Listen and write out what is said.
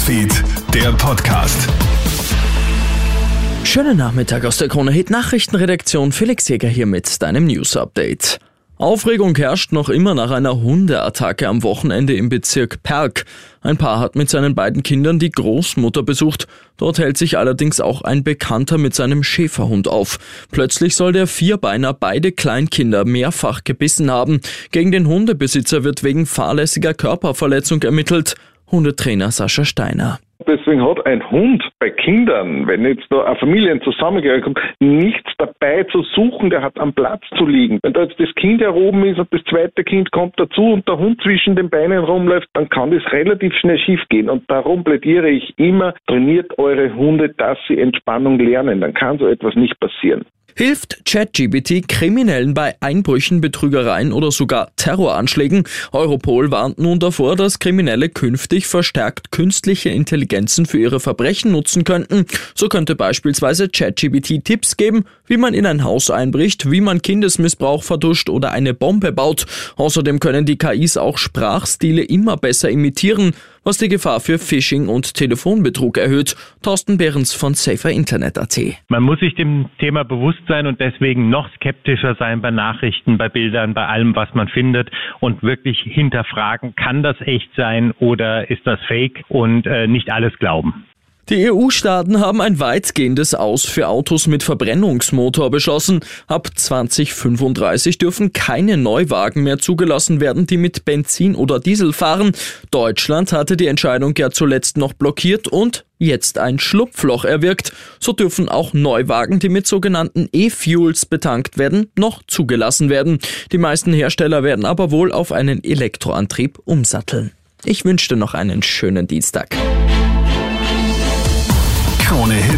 Newsfeed, der Podcast. Schönen Nachmittag aus der Krone Hit Nachrichtenredaktion. Felix Jäger hier mit deinem News Update. Aufregung herrscht noch immer nach einer Hundeattacke am Wochenende im Bezirk Perg. Ein Paar hat mit seinen beiden Kindern die Großmutter besucht. Dort hält sich allerdings auch ein Bekannter mit seinem Schäferhund auf. Plötzlich soll der Vierbeiner beide Kleinkinder mehrfach gebissen haben. Gegen den Hundebesitzer wird wegen fahrlässiger Körperverletzung ermittelt. Hundetrainer Sascha Steiner. Deswegen hat ein Hund bei Kindern, wenn jetzt da eine Familie zusammengehört kommt, nichts dabei zu suchen, der hat am Platz zu liegen. Wenn da jetzt das Kind heroben ist und das zweite Kind kommt dazu und der Hund zwischen den Beinen rumläuft, dann kann das relativ schnell schief gehen. Und darum plädiere ich immer, trainiert eure Hunde, dass sie Entspannung lernen. Dann kann so etwas nicht passieren. Hilft ChatGBT Kriminellen bei Einbrüchen, Betrügereien oder sogar Terroranschlägen? Europol warnt nun davor, dass Kriminelle künftig verstärkt künstliche Intelligenzen für ihre Verbrechen nutzen könnten. So könnte beispielsweise ChatGBT Tipps geben, wie man in ein Haus einbricht, wie man Kindesmissbrauch verduscht oder eine Bombe baut. Außerdem können die KIs auch Sprachstile immer besser imitieren, was die Gefahr für Phishing und Telefonbetrug erhöht. Thorsten Behrens von Safer Internet.at. Man muss sich dem Thema bewusst sein und deswegen noch skeptischer sein bei Nachrichten, bei Bildern, bei allem, was man findet und wirklich hinterfragen, kann das echt sein oder ist das fake und äh, nicht alles glauben. Die EU-Staaten haben ein weitgehendes Aus für Autos mit Verbrennungsmotor beschlossen. Ab 2035 dürfen keine Neuwagen mehr zugelassen werden, die mit Benzin oder Diesel fahren. Deutschland hatte die Entscheidung ja zuletzt noch blockiert und jetzt ein Schlupfloch erwirkt. So dürfen auch Neuwagen, die mit sogenannten E-Fuels betankt werden, noch zugelassen werden. Die meisten Hersteller werden aber wohl auf einen Elektroantrieb umsatteln. Ich wünsche dir noch einen schönen Dienstag.